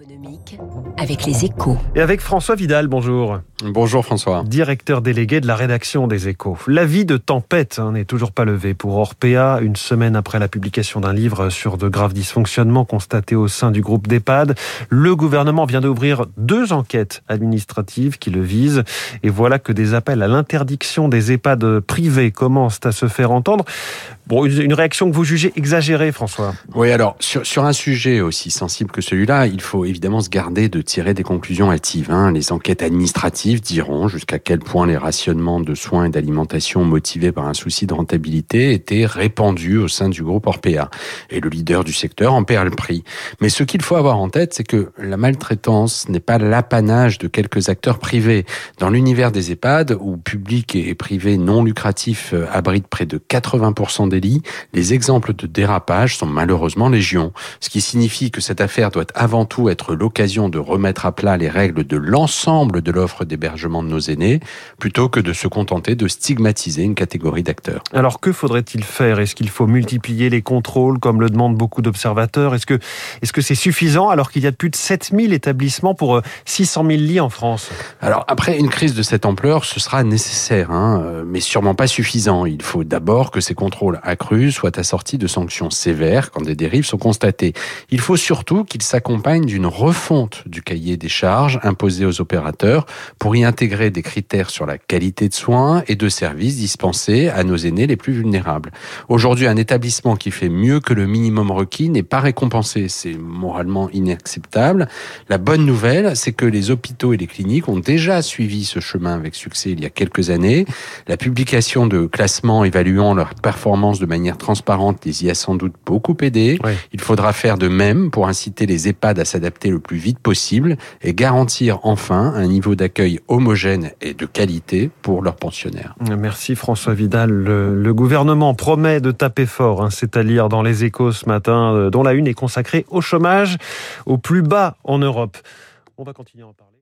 économique avec les échos. Et avec François Vidal, bonjour. Bonjour François. Directeur délégué de la rédaction des échos. L'avis de tempête hein, n'est toujours pas levé pour Orpea, une semaine après la publication d'un livre sur de graves dysfonctionnements constatés au sein du groupe d'EHPAD. Le gouvernement vient d'ouvrir deux enquêtes administratives qui le visent. Et voilà que des appels à l'interdiction des EHPAD privés commencent à se faire entendre. Bon, une réaction que vous jugez exagérée, François. Oui, alors, sur, sur un sujet aussi sensible que celui-là, il faut évidemment se garder de tirer des conclusions hâtives. Hein. Les enquêtes administratives diront jusqu'à quel point les rationnements de soins et d'alimentation motivés par un souci de rentabilité étaient répandus au sein du groupe Orpea. Et le leader du secteur en perd le prix. Mais ce qu'il faut avoir en tête, c'est que la maltraitance n'est pas l'apanage de quelques acteurs privés. Dans l'univers des EHPAD, où public et privé non lucratif euh, abritent près de 80% des lits, les exemples de dérapage sont malheureusement légion. Ce qui signifie que cette affaire doit avant tout être l'occasion de remettre à plat les règles de l'ensemble de l'offre d'hébergement de nos aînés, plutôt que de se contenter de stigmatiser une catégorie d'acteurs. Alors que faudrait-il faire? Est-ce qu'il faut multiplier les contrôles, comme le demandent beaucoup d'observateurs? Est-ce que est-ce que c'est suffisant alors qu'il y a plus de 7000 établissements pour 600 000 lits en France? Alors après une crise de cette ampleur, ce sera nécessaire, hein, euh, mais sûrement pas suffisant. Il faut d'abord que ces contrôles accrus soient assortis de sanctions sévères quand des dérives sont constatées. Il faut surtout qu'ils s'accompagnent d'une refonte du cahier des charges imposé aux opérateurs pour y intégrer des critères sur la qualité de soins et de services dispensés à nos aînés les plus vulnérables. Aujourd'hui, un établissement qui fait mieux que le minimum requis n'est pas récompensé. C'est moralement inacceptable. La bonne nouvelle, c'est que les hôpitaux et les cliniques ont déjà suivi ce chemin avec succès il y a quelques années. La publication de classements évaluant leur performance de manière transparente les y a sans doute beaucoup aidé. Oui. Il faudra faire de même pour inciter les EHPAD à s'adapter le plus vite possible et garantir enfin un niveau d'accueil homogène et de qualité pour leurs pensionnaires. Merci François Vidal. Le, gouvernement promet de taper fort. Hein, C'est à lire dans les échos ce matin, euh, dont la une est consacrée au chômage au plus bas en Europe. On va continuer à en parler.